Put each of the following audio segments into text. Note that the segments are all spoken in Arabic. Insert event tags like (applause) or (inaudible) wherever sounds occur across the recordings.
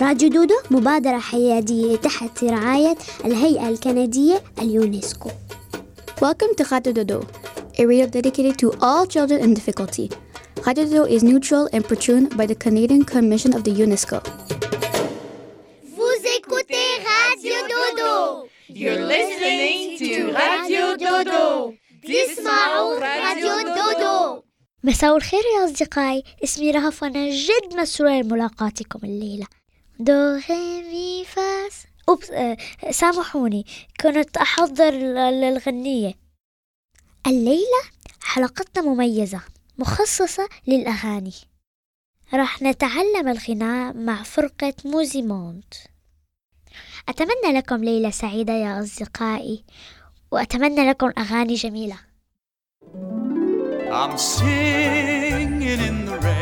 راديو دودو مبادرة حيادية تحت رعاية الهيئة الكندية اليونسكو Welcome to Radio Dodo, a radio dedicated to all children in difficulty. Radio Dodo is neutral and patroned by the Canadian Commission of the UNESCO. Vous écoutez Radio Dodo. You're listening to Radio Dodo. تسمعوا راديو دودو مساء الخير يا أصدقائي اسمي رهف وأنا جد مسرورة بملاقاتكم الليلة دو ري مي فاس. oups آه سامحوني كنت أحضر الغنية الليلة حلقتنا مميزة مخصصة للأغاني. راح نتعلم الغناء مع فرقة موزيموند. أتمنى لكم ليلة سعيدة يا أصدقائي وأتمنى لكم أغاني جميلة. I'm singing in the rain,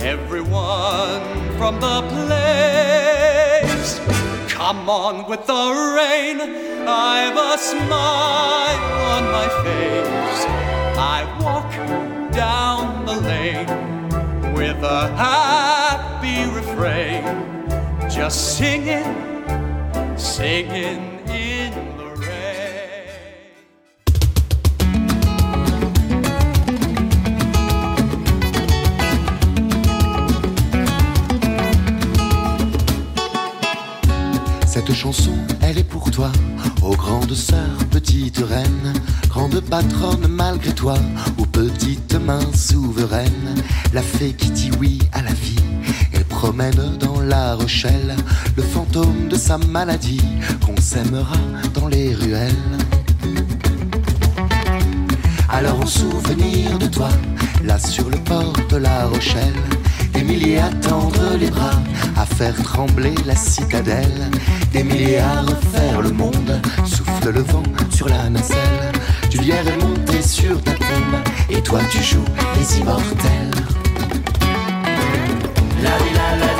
everyone from the place. Come on with the rain, I've a smile on my face. I walk down the lane with a happy refrain, just singing, singing Chanson, elle est pour toi, ô grande sœur, petite reine, grande patronne malgré toi, ô petite main souveraine, la fée qui dit oui à la vie. Elle promène dans la Rochelle le fantôme de sa maladie, qu'on s'aimera dans les ruelles. Alors en souvenir de toi, là sur le port de la Rochelle, des milliers à tendre les bras, à faire trembler la citadelle, des milliers à refaire le monde, souffle le vent sur la nacelle, du lierre est monté sur ta tombe, et toi tu joues les immortels. La la, la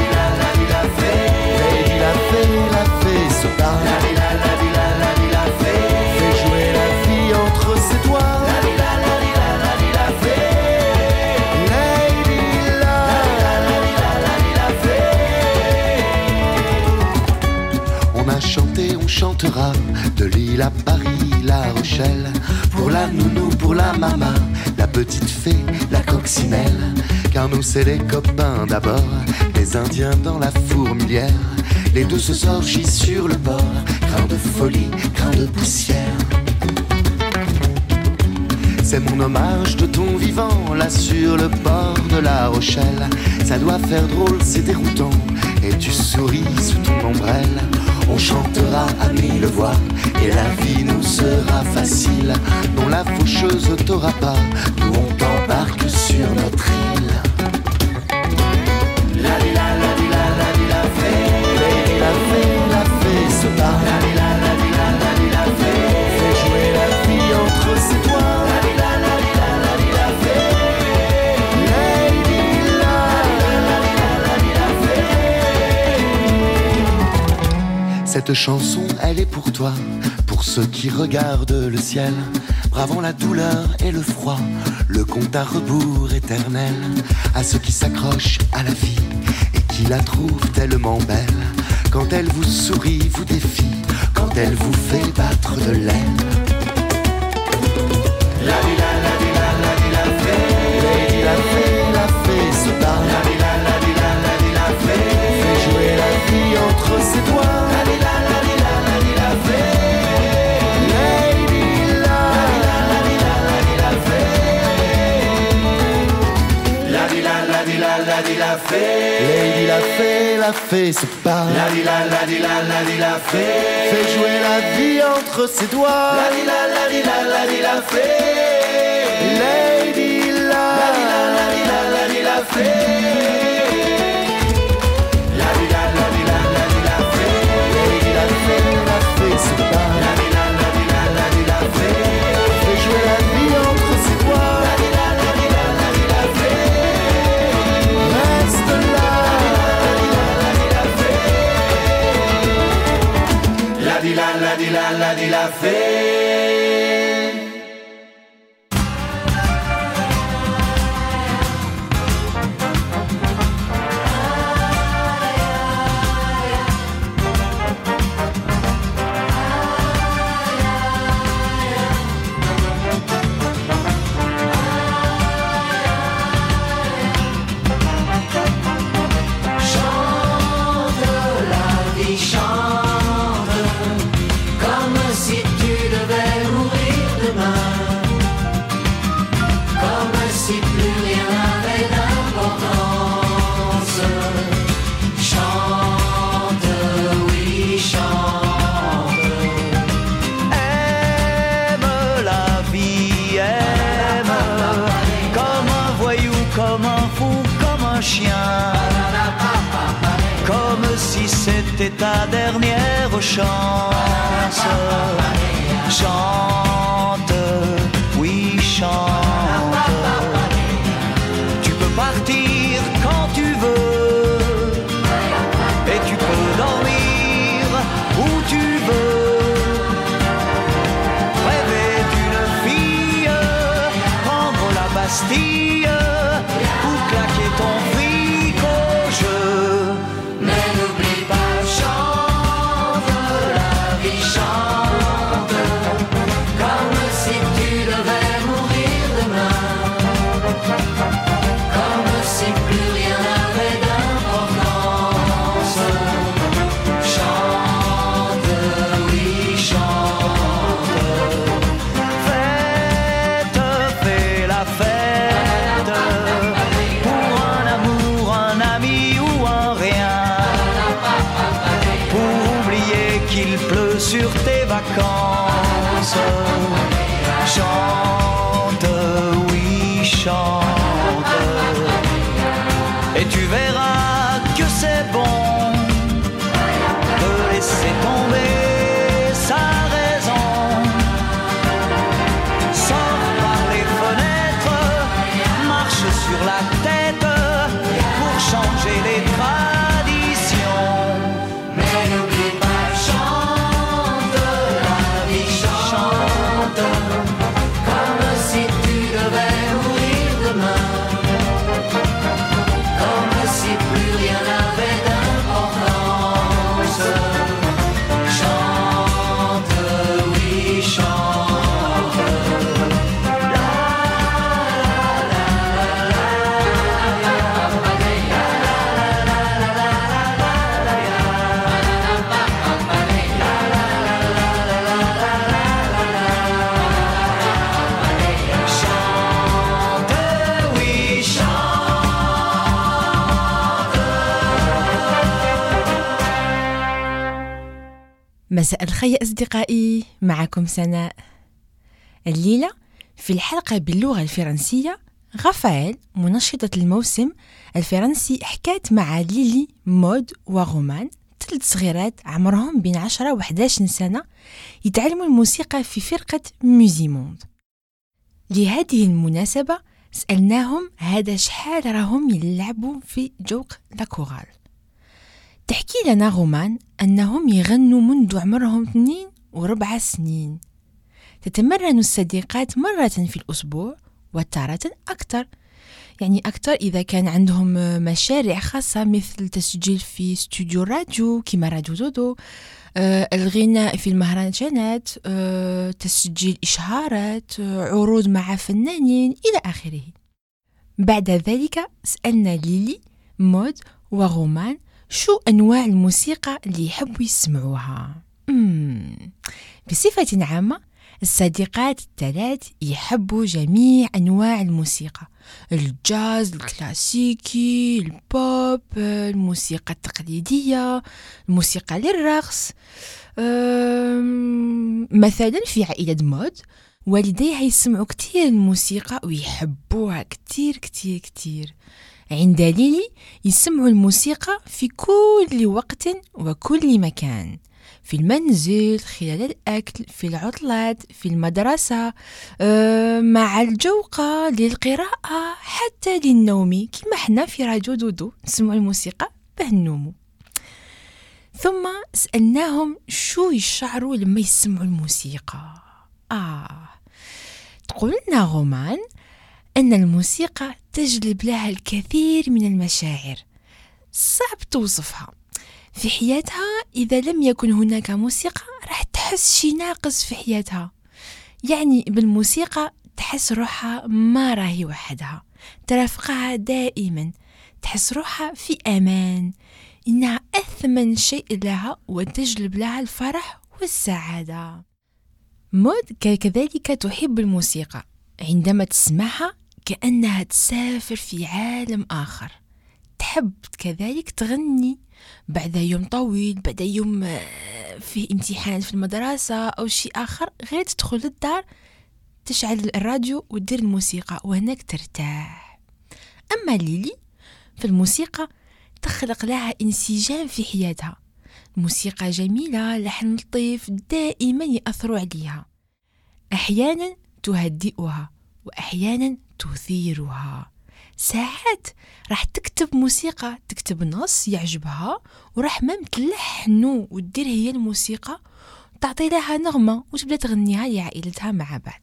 de Lille à Paris, La Rochelle, pour la nounou, pour la maman, la petite fée, la coccinelle. Car nous c'est les copains d'abord, les Indiens dans la fourmilière. Les deux se sorgissent sur le bord, grain de folie, grain de poussière. C'est mon hommage de ton vivant, là sur le bord de la Rochelle. Ça doit faire drôle, c'est déroutant, et tu souris sous ton ombrelle. On chantera à mille voix, et la vie nous sera facile. Non, la faucheuse t'aura pas, nous on t'embarque sur notre île. Cette chanson, elle est pour toi, pour ceux qui regardent le ciel, bravant la douleur et le froid, le compte à rebours éternel, à ceux qui s'accrochent à la vie et qui la trouvent tellement belle. Quand elle vous sourit, vous défie, quand elle vous fait battre de l'aile. La la, la la, la la fée, la fée, la fée se bat. La la, la la, la la fée, fait jouer la vie fée. Lady la fée, la fée se parle. La di la la di la la di la fée. Fait jouer la vie entre ses doigts. La di la la di la la di la fée. Lady la la di la la di la la di la fée. Vem ta dernière chance. so مساء الخير أصدقائي معكم سناء. الليلة في الحلقة باللغة الفرنسية غفائل منشطة الموسم الفرنسي حكات مع ليلي مود وغومان ثلاث صغيرات عمرهم بين 10 و 11 سنة يتعلموا الموسيقى في فرقة موزيموند لهذه المناسبة سألناهم هذا شحال راهم يلعبوا في جوق la chorale. تحكي لنا غومان أنهم يغنوا منذ عمرهم اثنين وربع سنين. تتمرن الصديقات مرة في الأسبوع وتارة أكثر. يعني أكثر إذا كان عندهم مشاريع خاصة مثل تسجيل في استوديو راديو كما راديو دودو آه، الغناء في المهرجانات آه، تسجيل إشهارات آه، عروض مع فنانين إلى آخره. بعد ذلك سألنا ليلي مود وغومان شو أنواع الموسيقى اللي يحبوا يسمعوها؟ مم. بصفة عامة الصديقات الثلاث يحبوا جميع أنواع الموسيقى. الجاز الكلاسيكي البوب الموسيقى التقليدية الموسيقى للرقص. مثلا في عائلة مود والديها يسمعوا كتير الموسيقى ويحبوها كتير كتير كتير. عند ليلي يسمعوا الموسيقى في كل وقت وكل مكان في المنزل خلال الأكل في العطلات في المدرسة أه مع الجوقة للقراءة حتى للنوم كما حنا في راديو دودو نسمع الموسيقى باه نومو ثم سألناهم شو يشعروا لما يسمعوا الموسيقى؟ آه تقول لنا غومان أن الموسيقى تجلب لها الكثير من المشاعر. صعب توصفها. في حياتها إذا لم يكن هناك موسيقى راح تحس شي ناقص في حياتها. يعني بالموسيقى تحس روحها ما راهي وحدها. ترافقها دائما. تحس روحها في أمان. إنها أثمن شيء لها وتجلب لها الفرح والسعادة. مود كذلك تحب الموسيقى. عندما تسمعها كأنها تسافر في عالم آخر. تحب كذلك تغني بعد يوم طويل بعد يوم آه، فيه امتحان في المدرسة أو شيء آخر غير تدخل للدار تشعل الراديو وتدير الموسيقى وهناك ترتاح. أما ليلي فالموسيقى تخلق لها انسجام في حياتها. موسيقى جميلة لحن لطيف دائما يأثروا عليها. أحيانا تهدئها وأحيانا تثيرها. ساعات راح تكتب موسيقى تكتب نص يعجبها وراح مام تلحنو ودير هي الموسيقى تعطي لها نغمة وتبدأ تغنيها لعائلتها مع بعض.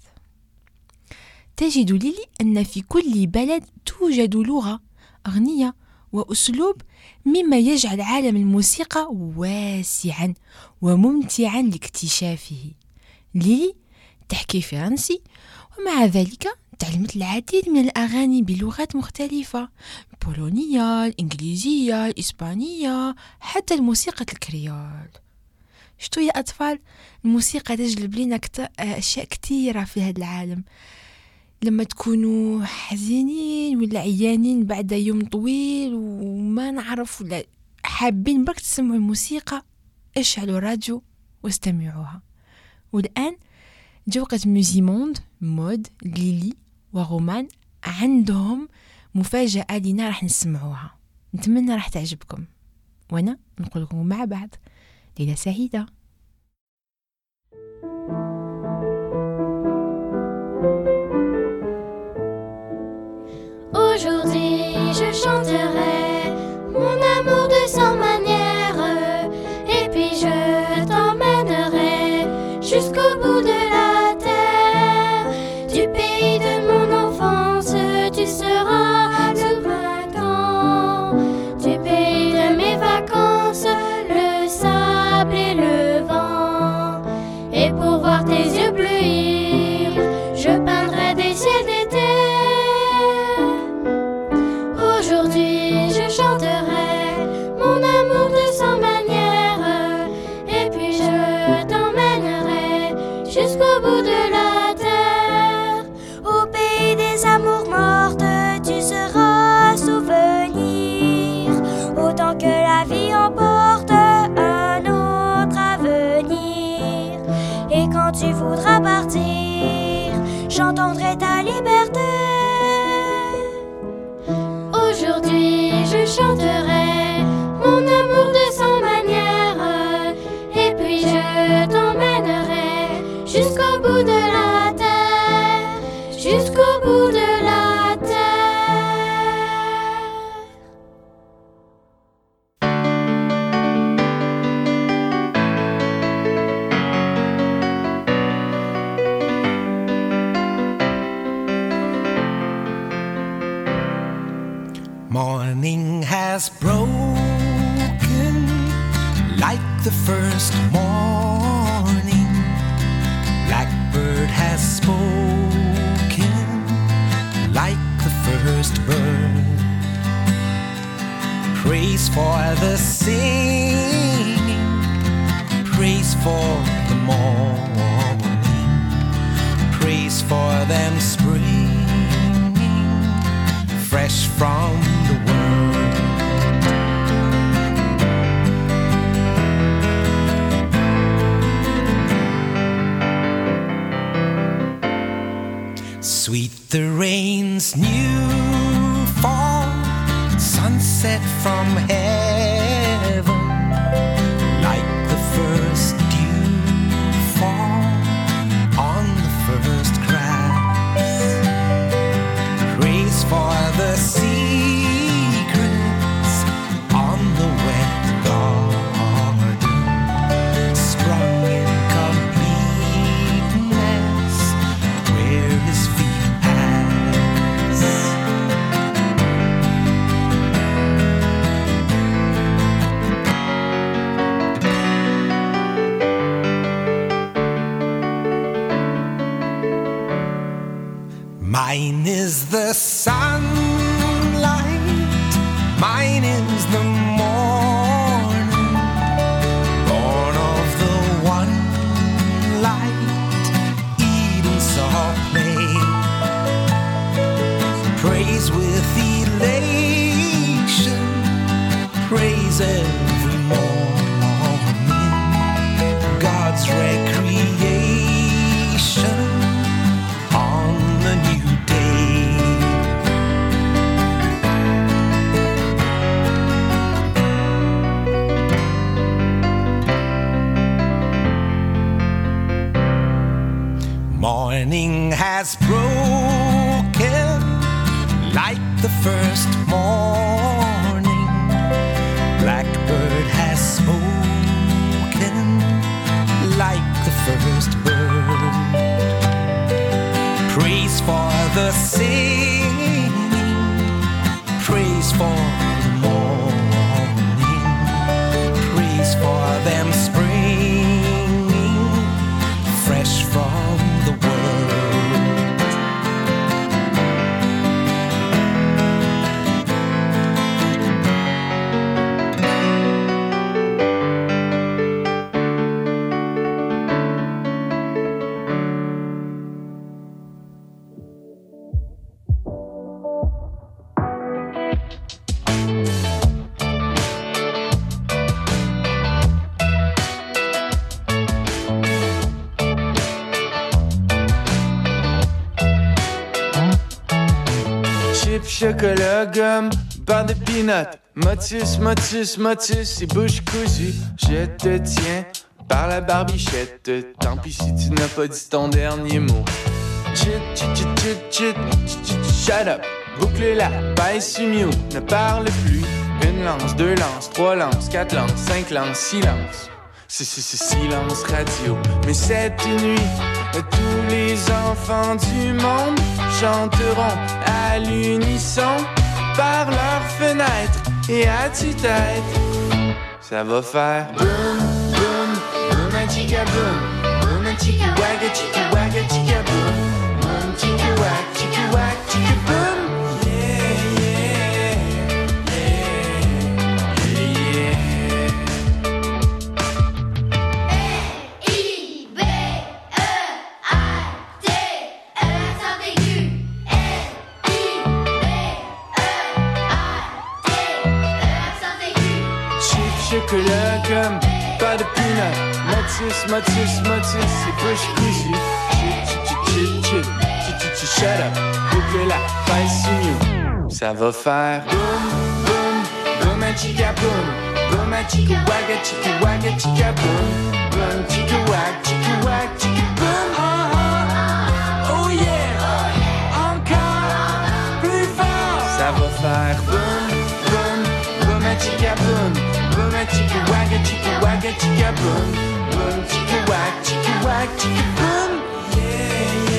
تجد ليلي أن في كل بلد توجد لغة أغنية وأسلوب مما يجعل عالم الموسيقى واسعا وممتعا لاكتشافه. ليلي تحكي فرنسي ومع ذلك تعلمت العديد من الأغاني بلغات مختلفة البولونية الإنجليزية الإسبانية حتى الموسيقى الكريول شتو يا أطفال؟ الموسيقى تجلب لنا أشياء كثيرة في هذا العالم. لما تكونوا حزينين ولا عيانين بعد يوم طويل وما نعرف ولا حابين برك تسمعوا الموسيقى اشعلوا راديو واستمعوها. والآن جوقة موند مود ليلي وغومان عندهم مفاجأة لنا راح نسمعوها. نتمنى راح تعجبكم. وأنا نقول لكم مع بعض ليلة سعيدة. Aujourd'hui, je chanterai au pays des amours mortes, tu seras souvenir. Autant que la vie emporte un autre avenir. Et quand tu voudras partir, j'entendrai ta liberté. Aujourd'hui, je chanterai. For the singing, praise for the morning, praise for them springing fresh from the world. Sweet the rain's new fall, sunset from heaven, gomme, barre de peanuts. Motus, motus, motus et bouche cousue. Je te tiens par la barbichette. Tant pis si tu n'as pas dit ton dernier mot. Chit, chit, chit, chit, chit, chit, chit, shut up. Boucle-la, baisse mute, ne parle plus. Une lance, deux lances, trois lances, quatre lances, cinq lances, silence. C'est c'est- c'est silence radio. Mais cette nuit, tous les enfants du monde chanteront à l'unisson par leurs fenêtres et à tue-tête. Ça va faire boum, boum, boum, chica boum, boum, chica wagga, chica wagga, chica boum, chum, pas de pina. Matis, Matis, Matis, c'est pushy pushy. Chit, chit, shut up. Bouclez la face new. Ça va faire boum, boum, boum, chica boum. Boum, chica wag, chica wag, chica boum. Boum, chica wag, chica wag, chica chicka chicka boom, boom chicka whack, chicka whack, chicka boom. Yeah.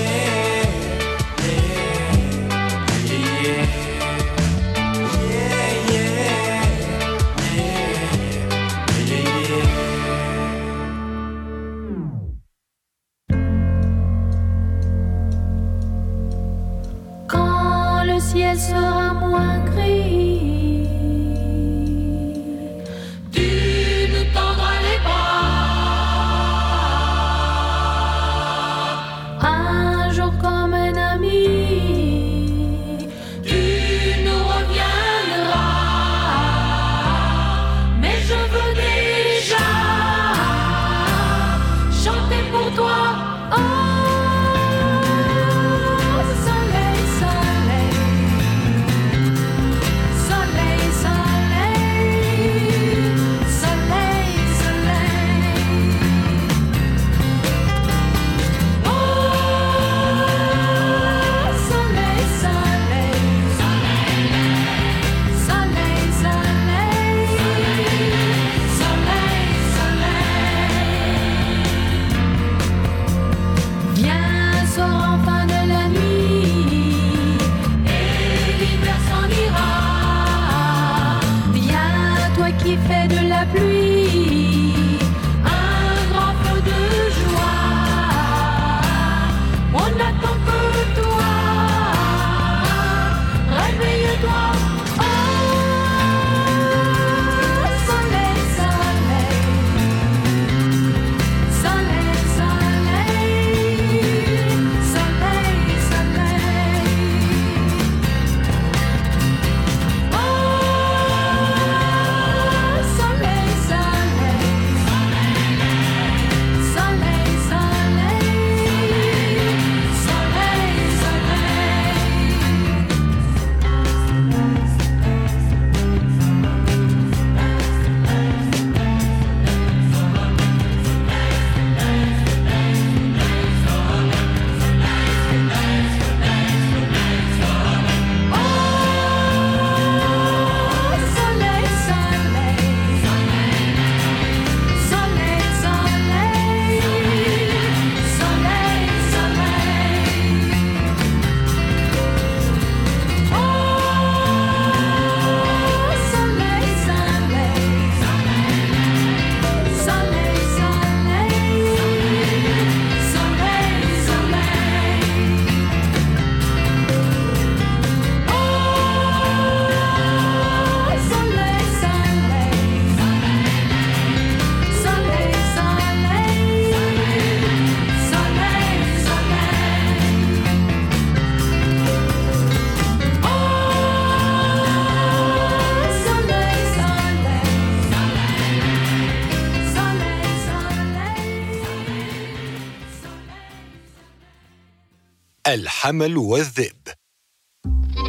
الحمل والذئب.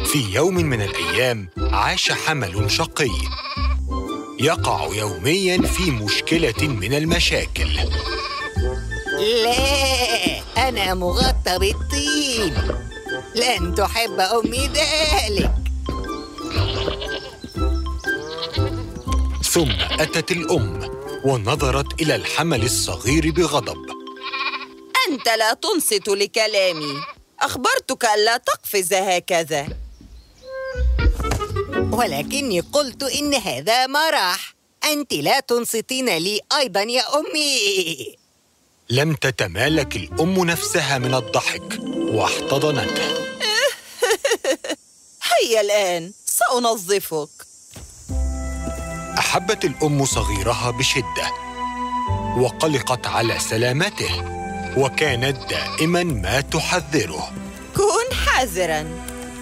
في يوم من الأيام عاش حمل شقي يقع يوميا في مشكلة من المشاكل. لا أنا مغطى بالطين. لن تحب أمي ذلك. ثم أتت الأم ونظرت إلى الحمل الصغير بغضب. أنت لا تنصت لكلامي. أخبرتك ألا تقفز هكذا. ولكني قلت إن هذا مرح أنت لا تنصتين لي أيضا يا أمي. لم تتمالك الأم نفسها من الضحك واحتضنته (laughs) هيا الآن سأنظفك. أحبت الأم صغيرها بشدة وقلقت على سلامته. وكانت دائما ما تحذره. كن حذرا.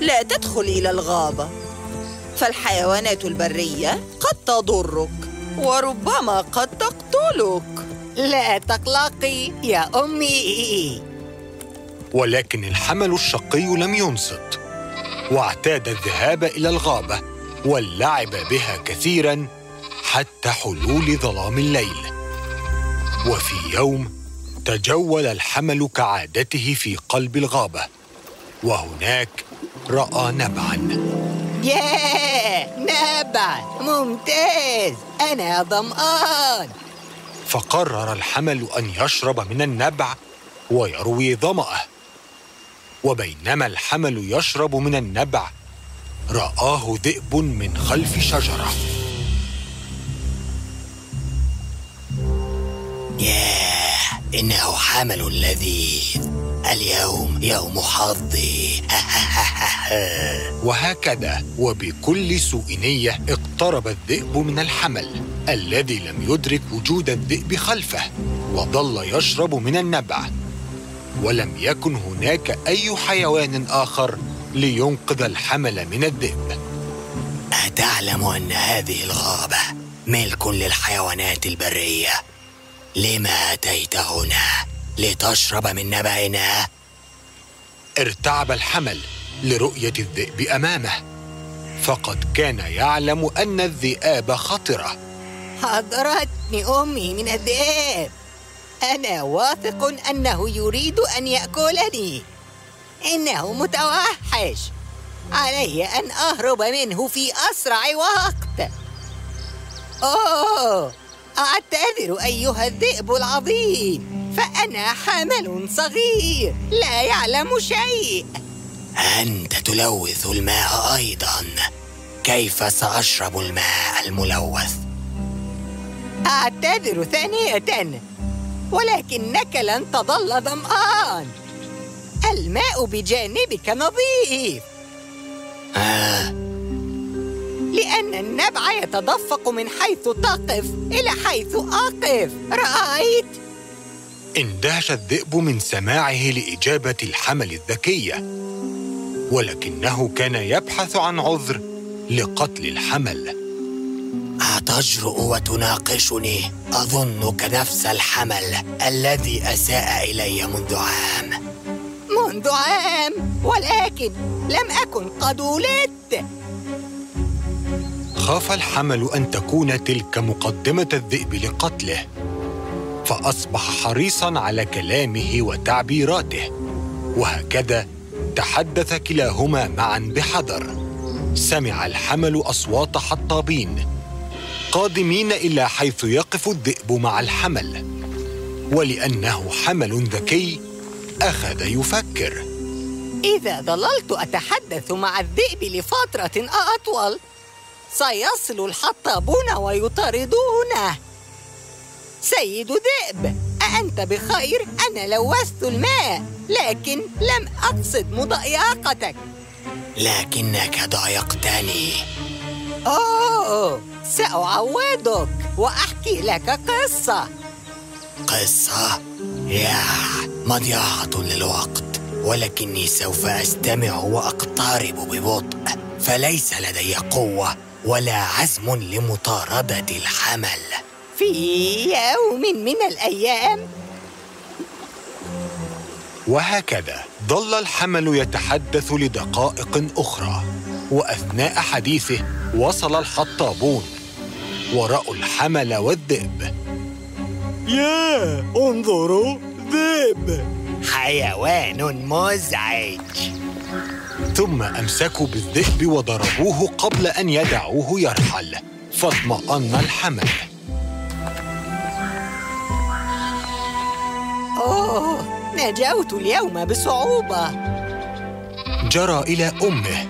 لا تدخل إلى الغابة. فالحيوانات البرية قد تضرك وربما قد تقتلك. لا تقلقي يا أمي. ولكن الحمل الشقي لم ينصت واعتاد الذهاب إلى الغابة واللعب بها كثيرا حتى حلول ظلام الليل. وفي يوم تجول الحمل كعادته في قلب الغابة. وهناك رأى نبعا. ياه! نبع ممتاز! أنا ظمآن! فقرر الحمل أن يشرب من النبع ويروي ظمأه. وبينما الحمل يشرب من النبع رآه ذئب من خلف شجرة. ياه! إنه حمل لذيذ اليوم يوم حظي (laughs) وهكذا وبكل سوء نية اقترب الذئب من الحمل الذي لم يدرك وجود الذئب خلفه وظل يشرب من النبع. ولم يكن هناك أي حيوان آخر لينقذ الحمل من الذئب. أتعلم أن هذه الغابة ملك للحيوانات البرية. لما أتيت هنا لتشرب من نبعنا؟ ارتعب الحمل لرؤية الذئب أمامه. فقد كان يعلم أن الذئاب خطرة. حضرتني أمي من الذئاب أنا واثق أنه يريد أن يأكلني. إنه متوحش. علي أن أهرب منه في أسرع وقت. أوه! أعتذر أيها الذئب العظيم فأنا حمل صغير لا يعلم شيء أنت تلوث الماء أيضا كيف سأشرب الماء الملوث؟ أعتذر ثانية ولكنك لن تظل ظمآن الماء بجانبك نظيف آه. لأن النبع يتدفق من حيث تقف إلى حيث أقف. رأيت؟ اندهش الذئب من سماعه لإجابة الحمل الذكية ولكنه كان يبحث عن عذر لقتل الحمل. أتجرؤ وتناقشني؟ أظنك نفس الحمل الذي أساء إلي منذ عام. منذ عام ولكن لم أكن قد ولدت. خاف الحمل أن تكون تلك مقدمة الذئب لقتله فأصبح حريصا على كلامه وتعبيراته وهكذا تحدث كلاهما معا بحذر. سمع الحمل أصوات حطابين قادمين إلى حيث يقف الذئب مع الحمل ولأنه حمل ذكي أخذ يفكر. إذا ظللت أتحدث مع الذئب لفترة أطول. سيصل الحطابون ويطاردونه سيد ذئب أأنت بخير؟ أنا لوثت الماء لكن لم أقصد مضايقتك لكنك ضايقتني. أوه سأعوضك وأحكي لك قصة. قصة؟ يا مضيعة للوقت ولكني سوف أستمع وأقترب ببطء فليس لدي قوة. ولا عزم لمطاردة الحمل. في يوم من الأيام. وهكذا ظل الحمل يتحدث لدقائق أخرى وأثناء حديثه وصل الحطابون ورأوا الحمل والذئب. يا انظروا ذئب. حيوان مزعج. ثم أمسكوا بالذئب وضربوه قبل أن يدعوه يرحل فاطمأن الحمل. أوه نجوت اليوم بصعوبة. جرى إلى أمه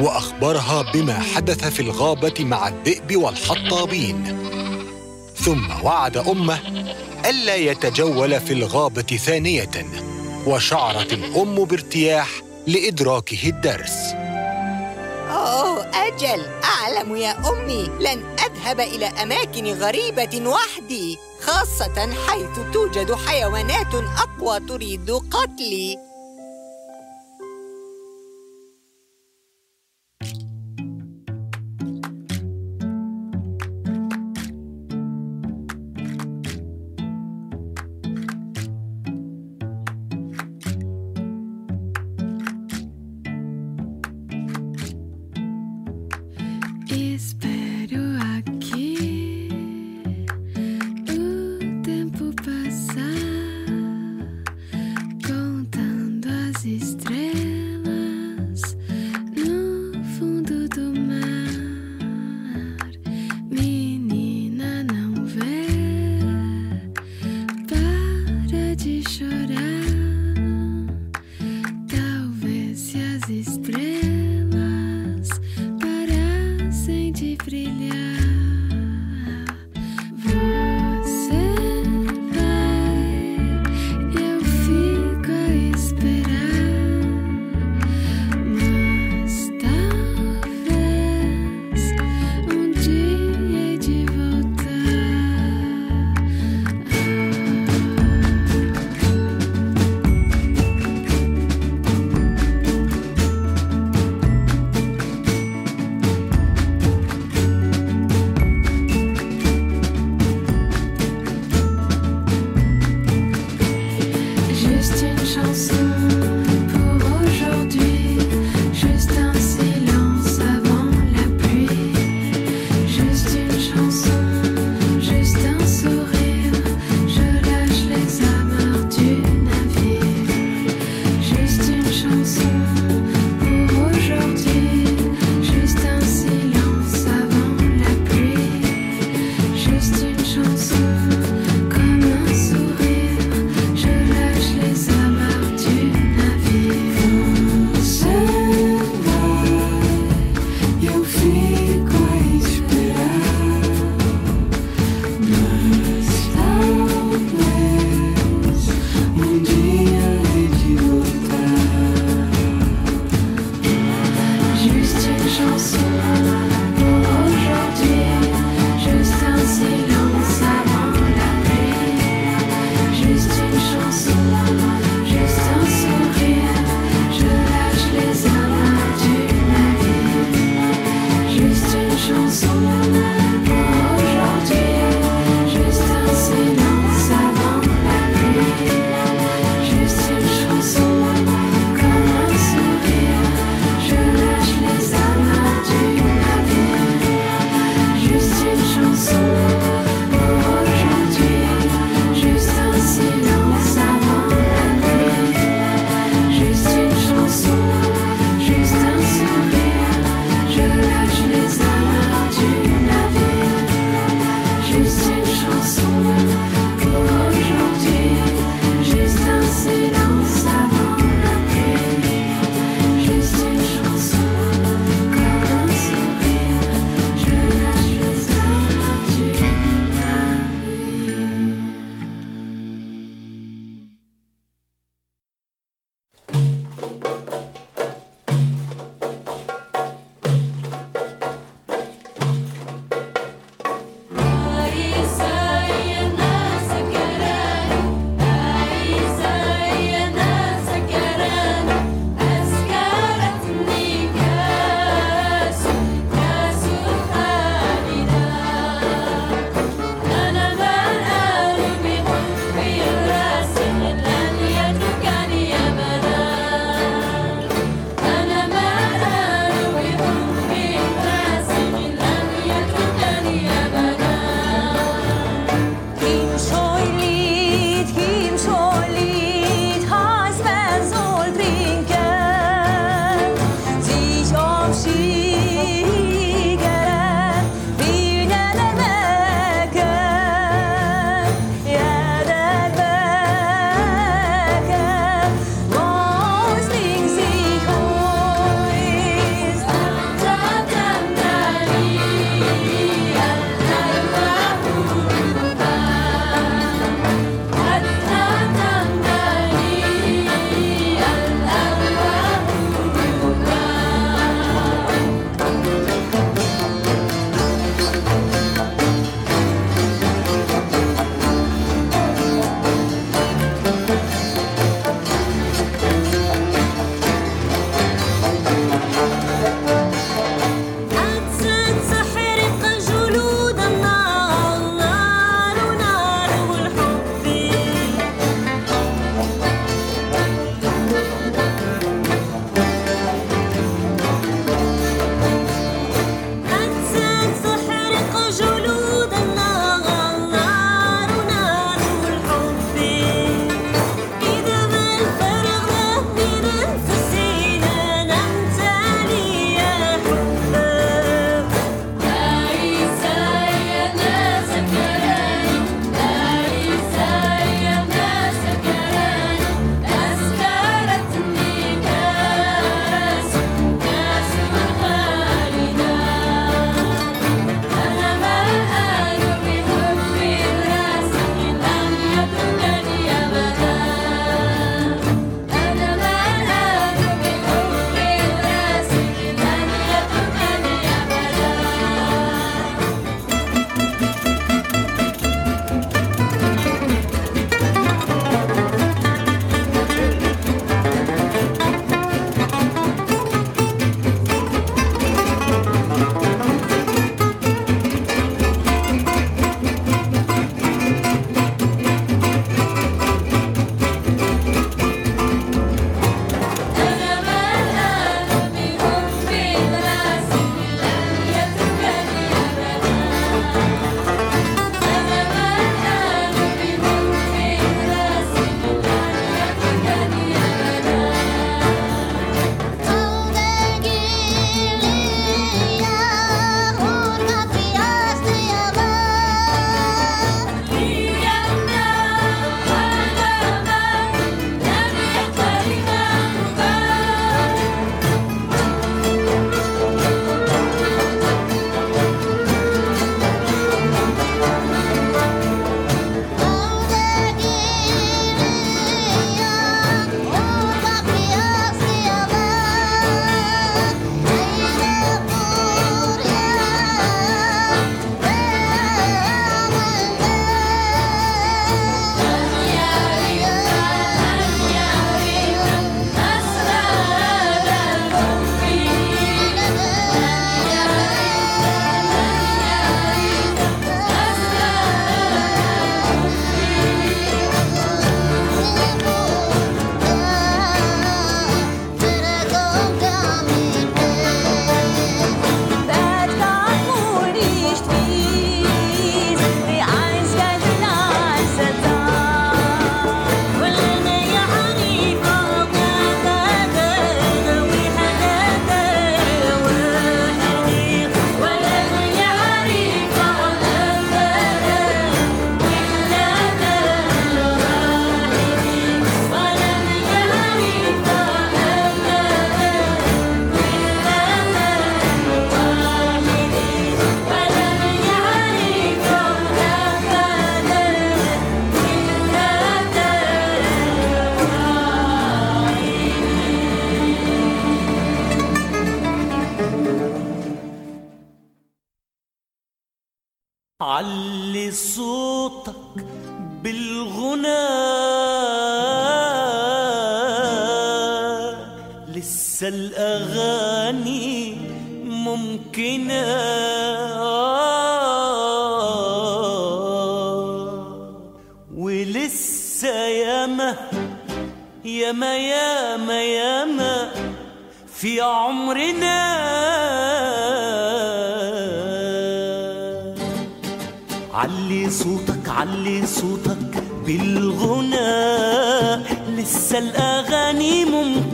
وأخبرها بما حدث في الغابة مع الذئب والحطابين. ثم وعد أمه ألا يتجول في الغابة ثانية وشعرت الأم بارتياح لإدراكه الدرس. أوه أجل. أعلم يا أمي. لن أذهب إلى أماكن غريبة وحدي خاصة حيث توجد حيوانات أقوى تريد قتلي.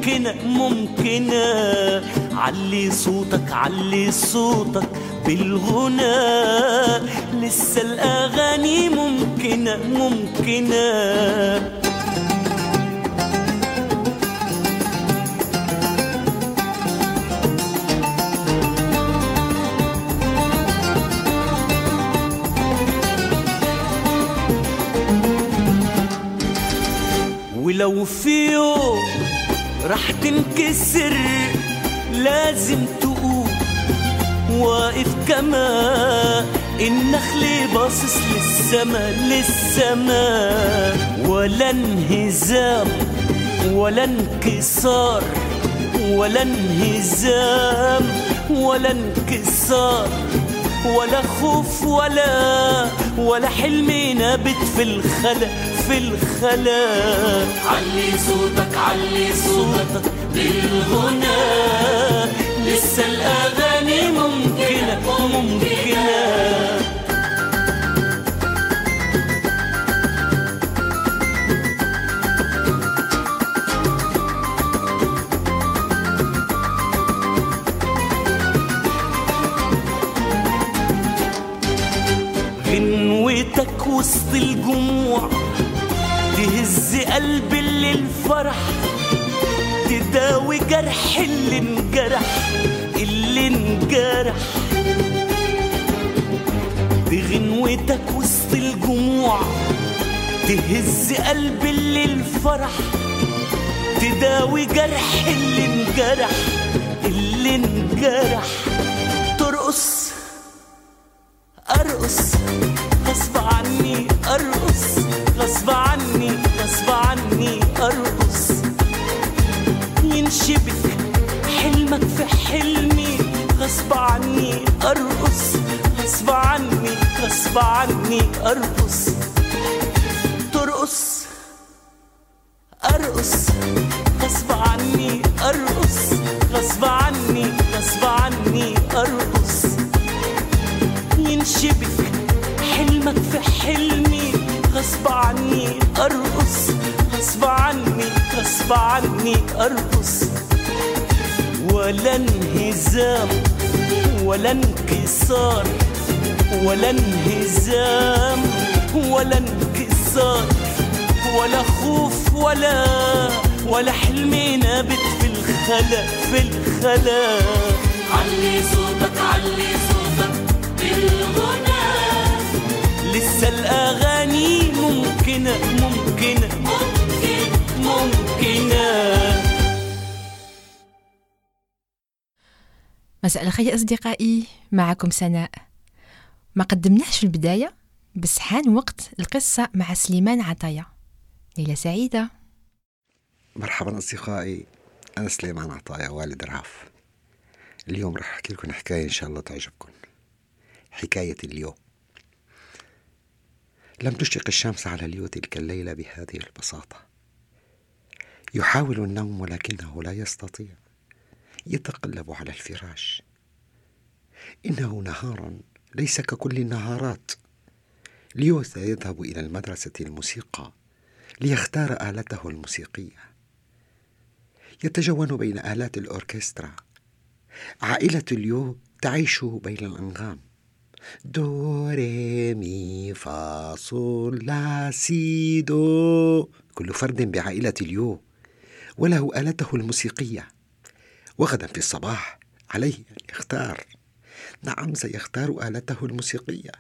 ممكنة ممكنة علي صوتك علي صوتك بالغنى. لسه الأغاني ممكنة ممكنة ولو في يوم راح تنكسر لازم تقوم واقف كما النخل باصص للسما للسما. ولا انهزام ولا انكسار ولا انهزام ولا انكسار. ولا خوف ولا ولا حلم نابت في الخلا. في الخلا. علي صوتك علي صوتك بالغنى لسه الأغاني ممكنة ممكنة. غنوتك وسط الجموع. تهز قلب اللي الفرح تداوي جرح اللي انجرح اللي انجرح. دي غنوتك وسط الجموع تهز قلب اللي الفرح تداوي جرح اللي انجرح اللي انجرح. ترقص أرقص. حلمي غصب عني أرقص. غصب عني غصب عني أرقص. ترقص أرقص. غصب عني أرقص. غصب عني غصب عني أرقص. ينشبك حلمك في حلمي. غصب عني أرقص. غصب عني غصب عني أرقص. ولا انهزام ولا انكسار ولا انهزام ولا انكسار ولا خوف ولا ولا حلم نابت في الخلا في الخلا. علي صوتك علي صوتك بالغنى. لسه الأغاني ممكنة ممكنة ممكن. ممكنة. مساء الخير أصدقائي معكم سناء. ما قدمناش في البداية بس حان وقت القصة مع سليمان عطية. ليلة سعيدة. مرحبا أصدقائي أنا سليمان عطايا والد رهف اليوم راح أحكي لكم حكاية إن شاء الله تعجبكم. حكاية اليوم. لم تشرق الشمس على اليو تلك الليلة بهذه البساطة. يحاول النوم ولكنه لا يستطيع. يتقلب على الفراش. إنه نهار ليس ككل النهارات. ليو سيذهب إلى المدرسة الموسيقى ليختار آلته الموسيقية. يتجول بين آلات الأوركسترا. عائلة ليو تعيش بين الأنغام. دو ري مي فا صول لا سي دو. كل فرد بعائلة ليو. وله آلته الموسيقية. وغدا في الصباح عليه أن يختار. نعم سيختار آلته الموسيقية.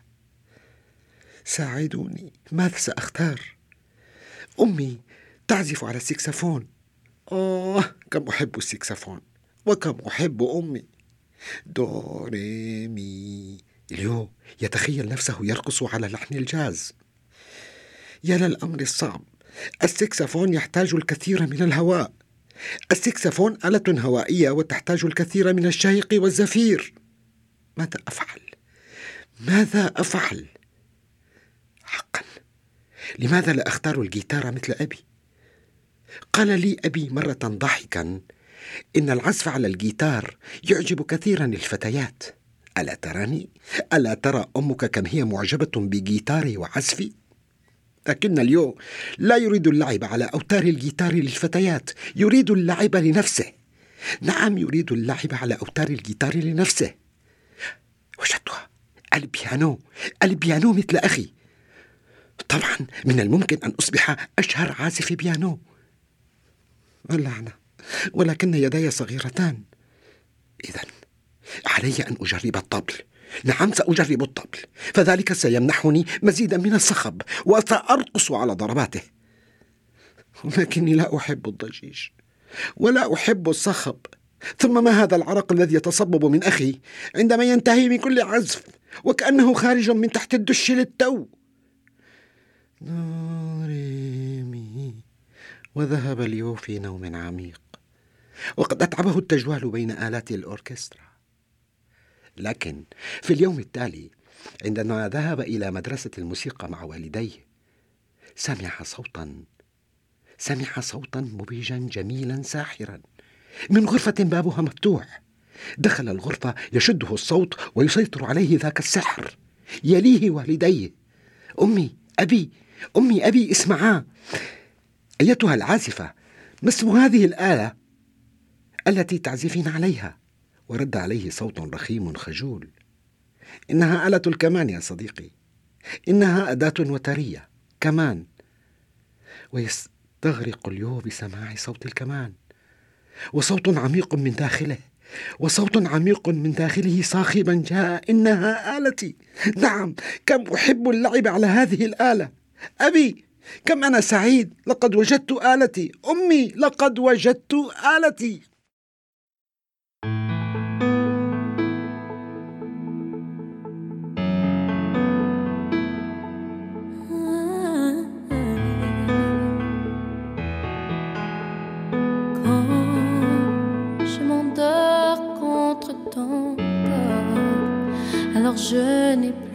ساعدوني ماذا سأختار؟ أمي تعزف على السكسفون آه كم أحب السكسفون وكم أحب أمي. دو ري ليو يتخيل نفسه يرقص على لحن الجاز. يا للأمر الصعب السكسفون يحتاج الكثير من الهواء. السكسفون آلة هوائية وتحتاج الكثير من الشهيق والزفير ماذا أفعل؟ ماذا أفعل؟ حقا لماذا لا أختار الجيتار مثل أبي؟ قال لي أبي مرة ضاحكا إن العزف على الجيتار يعجب كثيرا الفتيات ألا تراني؟ ألا ترى أمك كم هي معجبة بجيتاري وعزفي؟ لكن اليو لا يريد اللعب على أوتار الجيتار للفتيات يريد اللعب لنفسه. نعم يريد اللعب على أوتار الجيتار لنفسه. وجدتها البيانو البيانو مثل أخي. طبعا من الممكن أن أصبح أشهر عازف بيانو. اللعنة ولكن يداي صغيرتان. إذا علي أن أجرب الطبل. نعم سأجرب الطبل فذلك سيمنحني مزيدا من الصخب وسأرقص على ضرباته. ولكني لا أحب الضجيج ولا أحب الصخب. ثم ما هذا العرق الذي يتصبب من أخي؟ عندما ينتهي من كل عزف وكأنه خارج من تحت الدش للتو. نوريمي وذهب ليو في نوم عميق. وقد أتعبه التجوال بين آلات الأوركسترا. لكن في اليوم التالي عندما ذهب إلى مدرسة الموسيقى مع والديه سمع صوتا سمع صوتا مبهجا جميلا ساحرا. من غرفة بابها مفتوح. دخل الغرفة يشده الصوت ويسيطر عليه ذاك السحر. يليه والديه. أمي أبي أمي أبي اسمعا. أيتها العازفة ما اسم هذه الآلة التي تعزفين عليها؟ ورد عليه صوت رخيم خجول. إنها آلة الكمان يا صديقي. إنها أداة وترية كمان. ويستغرق اليو بسماع صوت الكمان. وصوت عميق من داخله وصوت عميق من داخله صاخبا جاء إنها آلتي. نعم كم أحب اللعب على هذه الآلة. أبي كم أنا سعيد لقد وجدت آلتي. أمي لقد وجدت آلتي. 是你。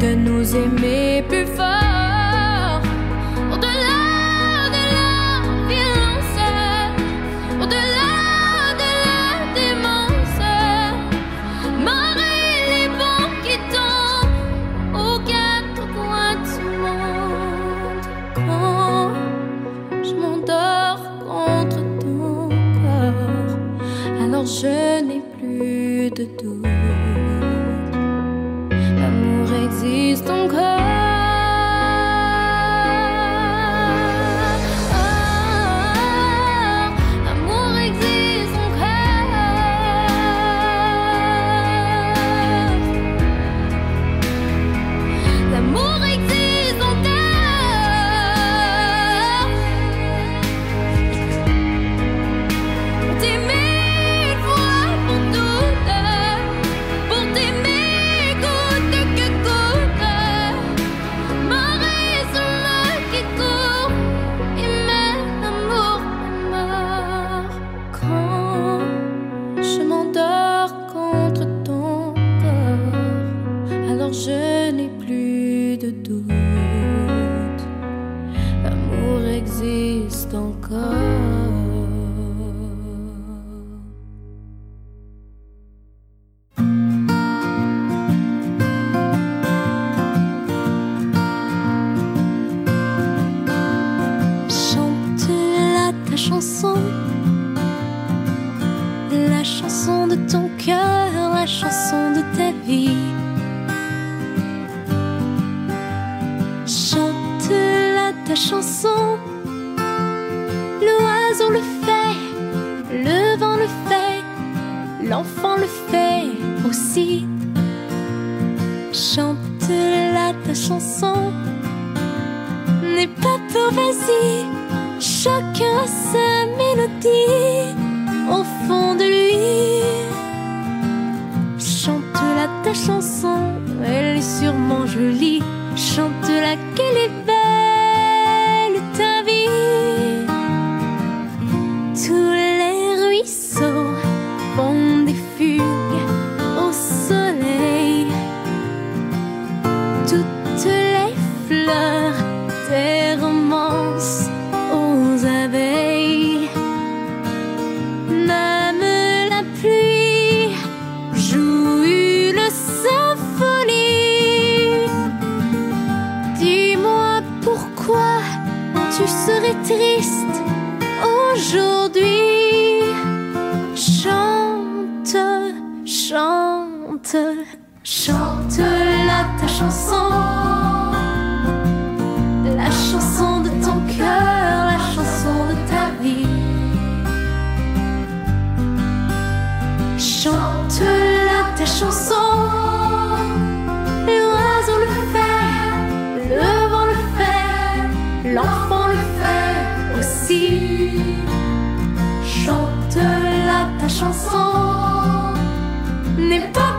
De nous aimer plus fort. l'enfant le fait aussi. Chante la ta chanson, n'aie pas peur, vas-y, chacun sait.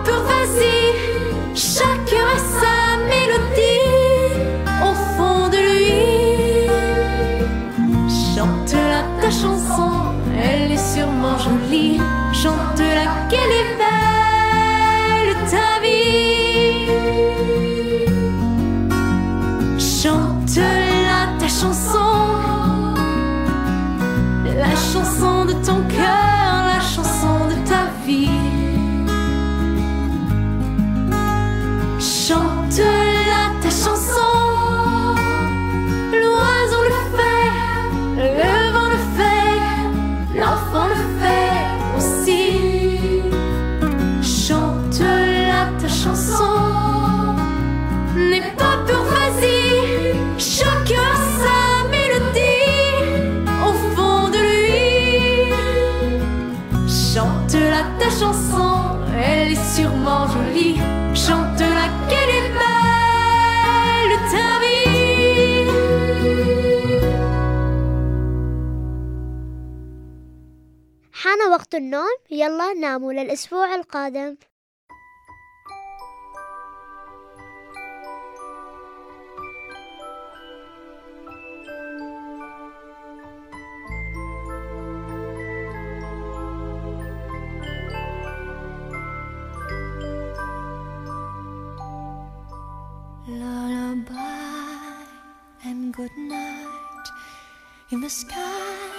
pure, vas-y, chacun. النوم يلا ناموا للأسبوع القادم Lullaby and good night in the sky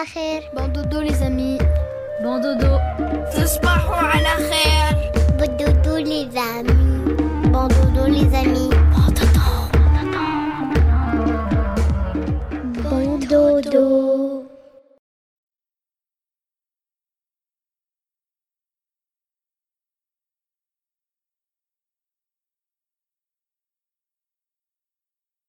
lager.